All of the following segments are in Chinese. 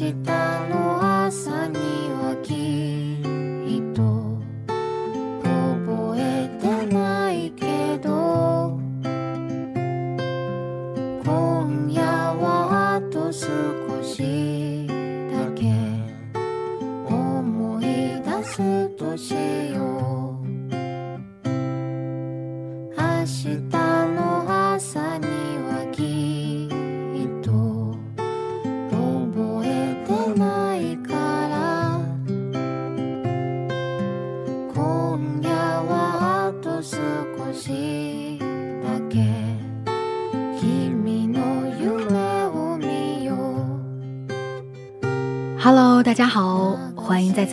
日の朝にはきっと覚えてないけど今夜はあと少しだけ思い出すとしよう。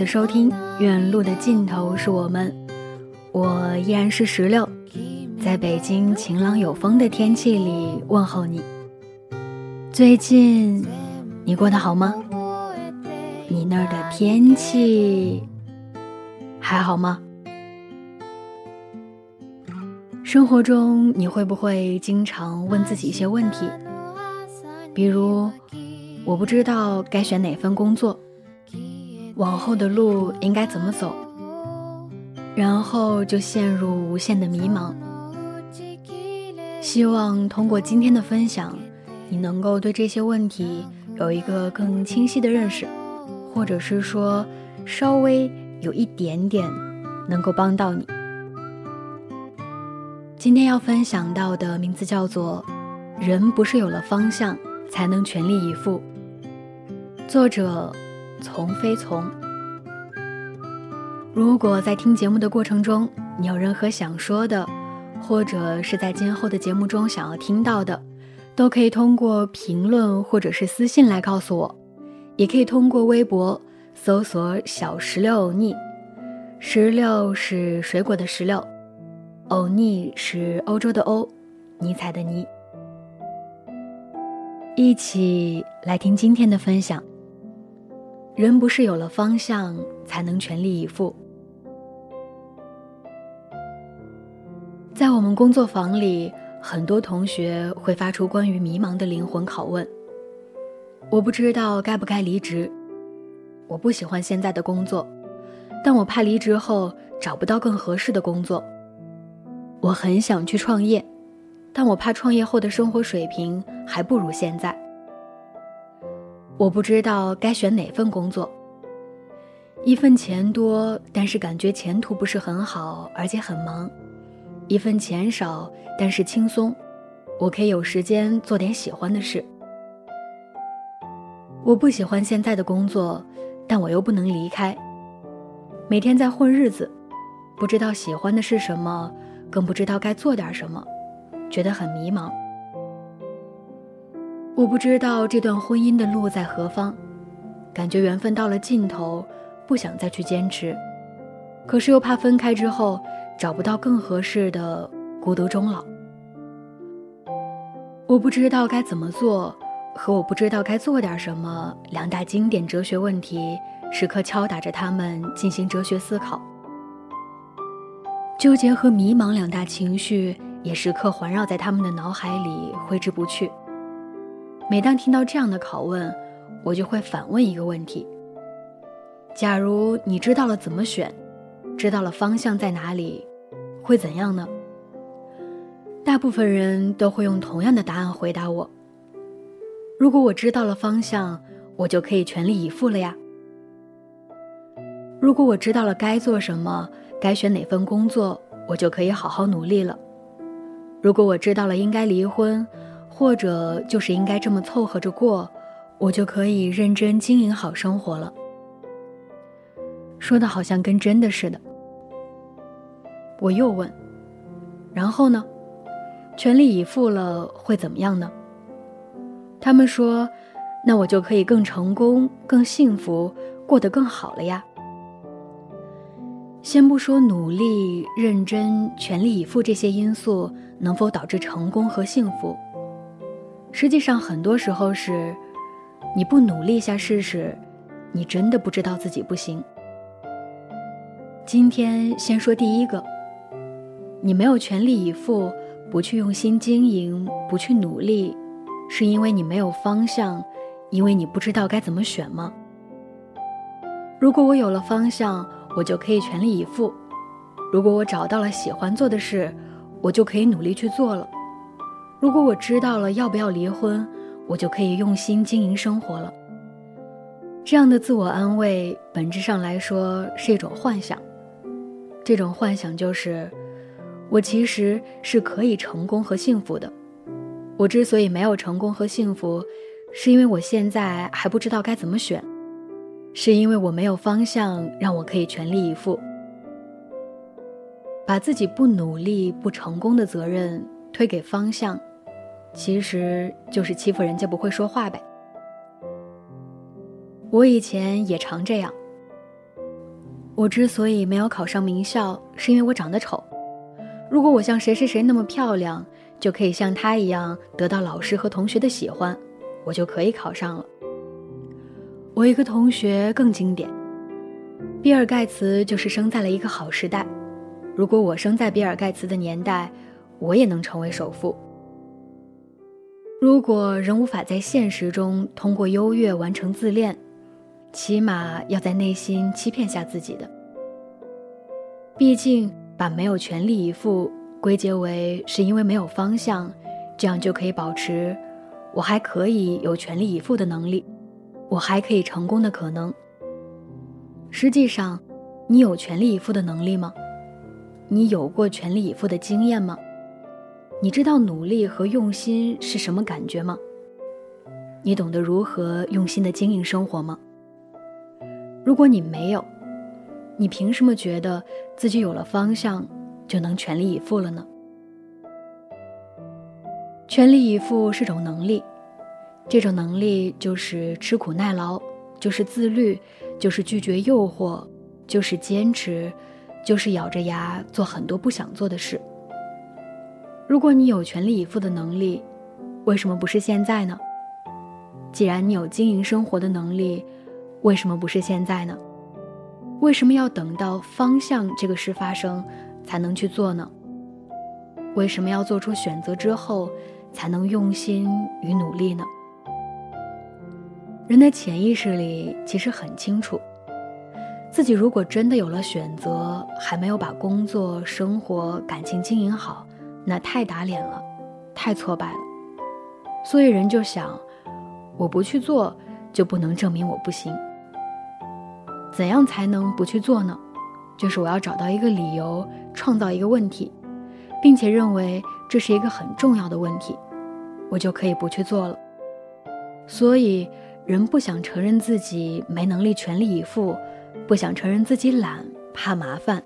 收听《远路的尽头是我们》，我依然是石榴，在北京晴朗有风的天气里问候你。最近你过得好吗？你那儿的天气还好吗？生活中你会不会经常问自己一些问题，比如？我不知道该选哪份工作，往后的路应该怎么走，然后就陷入无限的迷茫。希望通过今天的分享，你能够对这些问题有一个更清晰的认识，或者是说稍微有一点点能够帮到你。今天要分享到的名字叫做《人不是有了方向才能全力以赴》。作者：从非从。如果在听节目的过程中，你有任何想说的，或者是在今后的节目中想要听到的，都可以通过评论或者是私信来告诉我，也可以通过微博搜索“小石榴欧尼”，石榴是水果的石榴，欧尼是欧洲的欧，尼采的尼。一起来听今天的分享。人不是有了方向才能全力以赴。在我们工作坊里，很多同学会发出关于迷茫的灵魂拷问：我不知道该不该离职，我不喜欢现在的工作，但我怕离职后找不到更合适的工作。我很想去创业，但我怕创业后的生活水平还不如现在。我不知道该选哪份工作。一份钱多，但是感觉前途不是很好，而且很忙；一份钱少，但是轻松，我可以有时间做点喜欢的事。我不喜欢现在的工作，但我又不能离开。每天在混日子，不知道喜欢的是什么，更不知道该做点什么，觉得很迷茫。我不知道这段婚姻的路在何方，感觉缘分到了尽头，不想再去坚持，可是又怕分开之后找不到更合适的，孤独终老。我不知道该怎么做，和我不知道该做点什么，两大经典哲学问题时刻敲打着他们进行哲学思考。纠结和迷茫两大情绪也时刻环绕在他们的脑海里挥之不去。每当听到这样的拷问，我就会反问一个问题：假如你知道了怎么选，知道了方向在哪里，会怎样呢？大部分人都会用同样的答案回答我：如果我知道了方向，我就可以全力以赴了呀。如果我知道了该做什么，该选哪份工作，我就可以好好努力了。如果我知道了应该离婚，或者就是应该这么凑合着过，我就可以认真经营好生活了。说的好像跟真的似的。我又问：“然后呢？全力以赴了会怎么样呢？”他们说：“那我就可以更成功、更幸福，过得更好了呀。”先不说努力、认真、全力以赴这些因素能否导致成功和幸福，实际上很多时候是，你不努力一下试试，你真的不知道自己不行。今天先说第一个，你没有全力以赴，不去用心经营，不去努力，是因为你没有方向，因为你不知道该怎么选吗？如果我有了方向。我就可以全力以赴。如果我找到了喜欢做的事，我就可以努力去做了。如果我知道了要不要离婚，我就可以用心经营生活了。这样的自我安慰，本质上来说是一种幻想。这种幻想就是，我其实是可以成功和幸福的。我之所以没有成功和幸福，是因为我现在还不知道该怎么选。是因为我没有方向，让我可以全力以赴，把自己不努力、不成功的责任推给方向，其实就是欺负人家不会说话呗。我以前也常这样。我之所以没有考上名校，是因为我长得丑。如果我像谁谁谁那么漂亮，就可以像他一样得到老师和同学的喜欢，我就可以考上了。我一个同学更经典，比尔盖茨就是生在了一个好时代。如果我生在比尔盖茨的年代，我也能成为首富。如果人无法在现实中通过优越完成自恋，起码要在内心欺骗下自己的。毕竟，把没有全力以赴归结为是因为没有方向，这样就可以保持我还可以有全力以赴的能力。我还可以成功的可能。实际上，你有全力以赴的能力吗？你有过全力以赴的经验吗？你知道努力和用心是什么感觉吗？你懂得如何用心的经营生活吗？如果你没有，你凭什么觉得自己有了方向就能全力以赴了呢？全力以赴是种能力。这种能力就是吃苦耐劳，就是自律，就是拒绝诱惑，就是坚持，就是咬着牙做很多不想做的事。如果你有全力以赴的能力，为什么不是现在呢？既然你有经营生活的能力，为什么不是现在呢？为什么要等到方向这个事发生才能去做呢？为什么要做出选择之后才能用心与努力呢？人的潜意识里其实很清楚，自己如果真的有了选择，还没有把工作、生活、感情经营好，那太打脸了，太挫败了。所以人就想，我不去做，就不能证明我不行。怎样才能不去做呢？就是我要找到一个理由，创造一个问题，并且认为这是一个很重要的问题，我就可以不去做了。所以。人不想承认自己没能力全力以赴，不想承认自己懒，怕麻烦，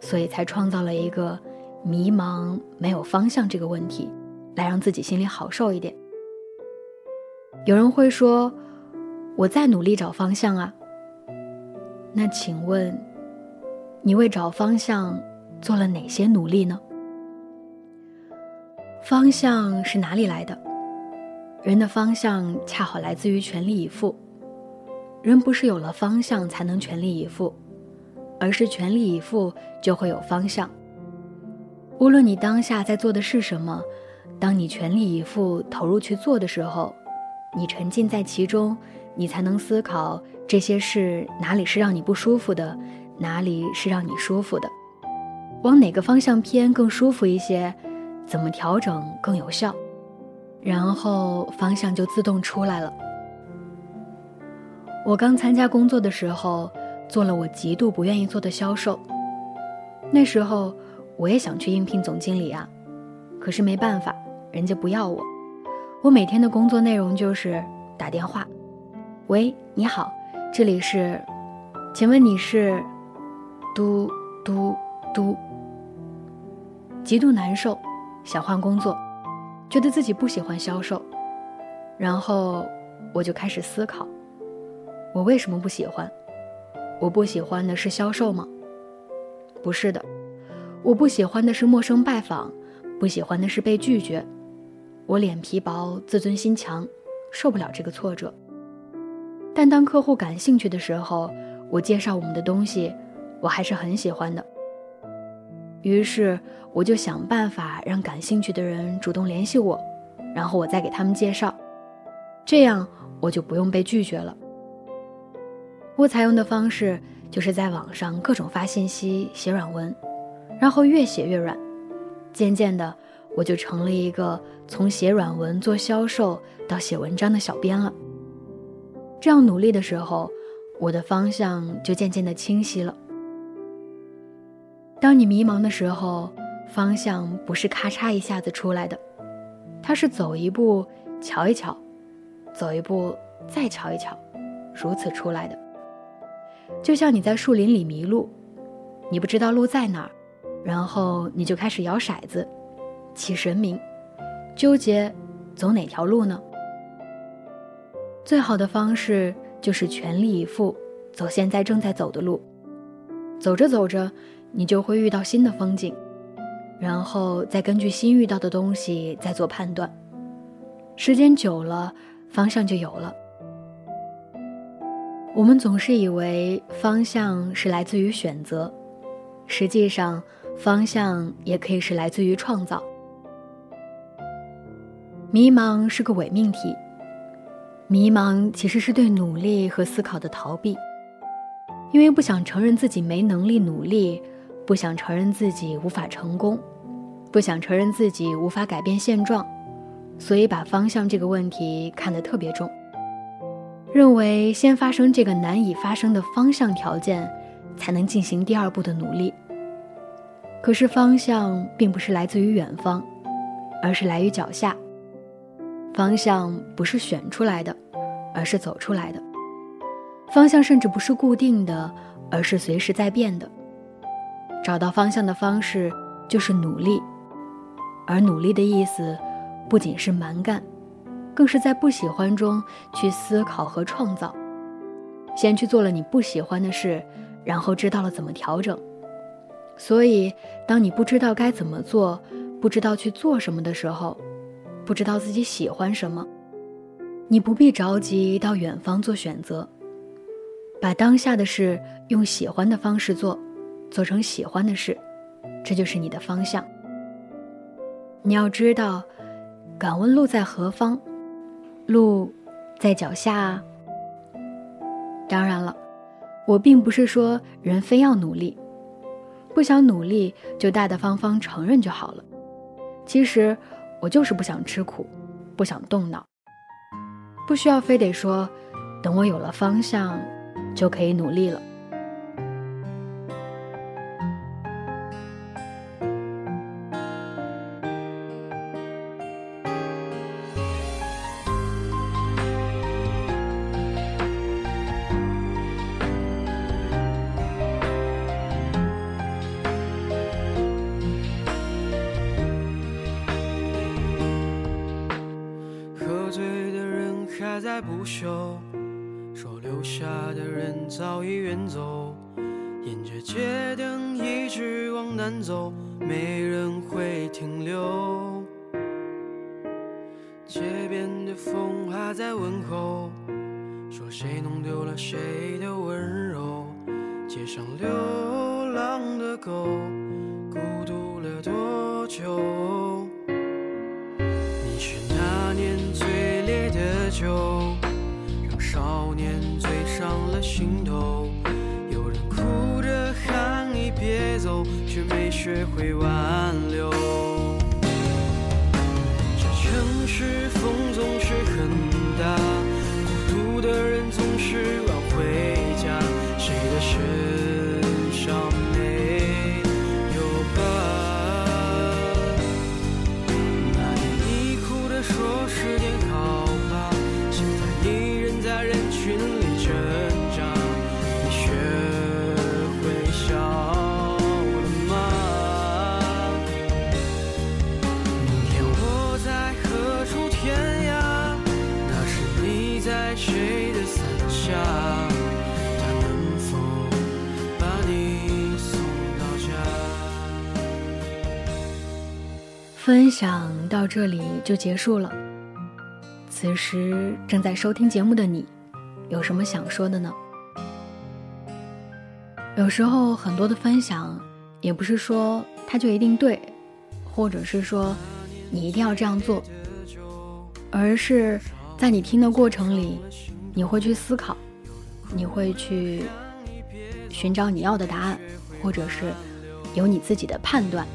所以才创造了一个迷茫、没有方向这个问题，来让自己心里好受一点。有人会说：“我在努力找方向啊。”那请问，你为找方向做了哪些努力呢？方向是哪里来的？人的方向恰好来自于全力以赴。人不是有了方向才能全力以赴，而是全力以赴就会有方向。无论你当下在做的是什么，当你全力以赴投入去做的时候，你沉浸在其中，你才能思考这些事哪里是让你不舒服的，哪里是让你舒服的，往哪个方向偏更舒服一些，怎么调整更有效。然后方向就自动出来了。我刚参加工作的时候，做了我极度不愿意做的销售。那时候我也想去应聘总经理啊，可是没办法，人家不要我。我每天的工作内容就是打电话，喂，你好，这里是，请问你是？嘟嘟嘟，极度难受，想换工作，觉得自己不喜欢销售，然后我就开始思考，我为什么不喜欢？我不喜欢的是销售吗？不是的，我不喜欢的是陌生拜访，不喜欢的是被拒绝。我脸皮薄，自尊心强，受不了这个挫折。但当客户感兴趣的时候，我介绍我们的东西，我还是很喜欢的。于是我就想办法让感兴趣的人主动联系我，然后我再给他们介绍，这样我就不用被拒绝了。我采用的方式就是在网上各种发信息、写软文，然后越写越软，渐渐的我就成了一个从写软文做销售到写文章的小编了。这样努力的时候，我的方向就渐渐的清晰了。当你迷茫的时候，方向不是咔嚓一下子出来的，它是走一步瞧一瞧，走一步再瞧一瞧，如此出来的。就像你在树林里迷路，你不知道路在哪儿，然后你就开始摇骰子，起神明，纠结走哪条路呢？最好的方式就是全力以赴走现在正在走的路，走着走着，你就会遇到新的风景，然后再根据新遇到的东西再做判断，时间久了，方向就有了。我们总是以为方向是来自于选择，实际上，方向也可以是来自于创造。迷茫是个伪命题。迷茫其实是对努力和思考的逃避，因为不想承认自己没能力努力，不想承认自己无法成功，不想承认自己无法改变现状，所以把方向这个问题看得特别重，认为先发生这个难以发生的方向条件，才能进行第二步的努力。可是方向并不是来自于远方，而是来于脚下。方向不是选出来的，而是走出来的。方向甚至不是固定的，而是随时在变的。找到方向的方式就是努力，而努力的意思不仅是蛮干，更是在不喜欢中去思考和创造。先去做了你不喜欢的事，然后知道了怎么调整。所以，当你不知道该怎么做，不知道去做什么的时候，不知道自己喜欢什么，你不必着急到远方做选择，把当下的事用喜欢的方式做，做成喜欢的事，这就是你的方向。你要知道，敢问路在何方？路在脚下。当然了，我并不是说人非要努力，不想努力就大大方方承认就好了。其实。我就是不想吃苦，不想动脑，不需要非得说，等我有了方向，就可以努力了。在不休，说留下的人早已远走，沿着街灯一直往南走，没人会停留。街边的风还在问候，说谁弄丢了谁的温柔。街上流浪的狗，孤独了多久？心头，有人哭着喊你别走，却没学会挽留。这城市风总是很分享到这里就结束了。此时正在收听节目的你，有什么想说的呢？有时候很多的分享，也不是说它就一定对，或者是说你一定要这样做，而是在你听的过程里，你会去思考，你会去寻找你要的答案，或者是有你自己的判断，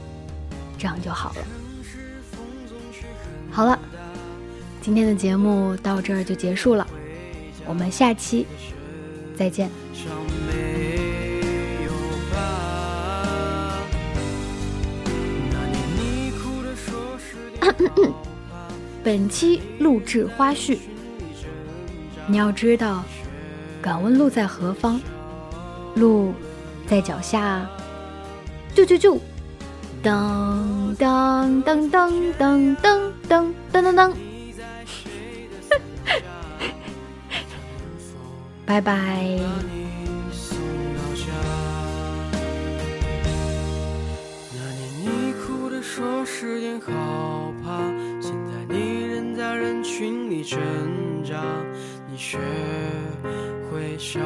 这样就好了。好了，今天的节目到这儿就结束了，我们下期再见。本期录制花絮，你要知道，敢问路在何方？路在脚下。啾啾啾，当当当当当当噔噔噔噔。拜拜。说时间好怕，现在你仍在人群里挣扎，你学会笑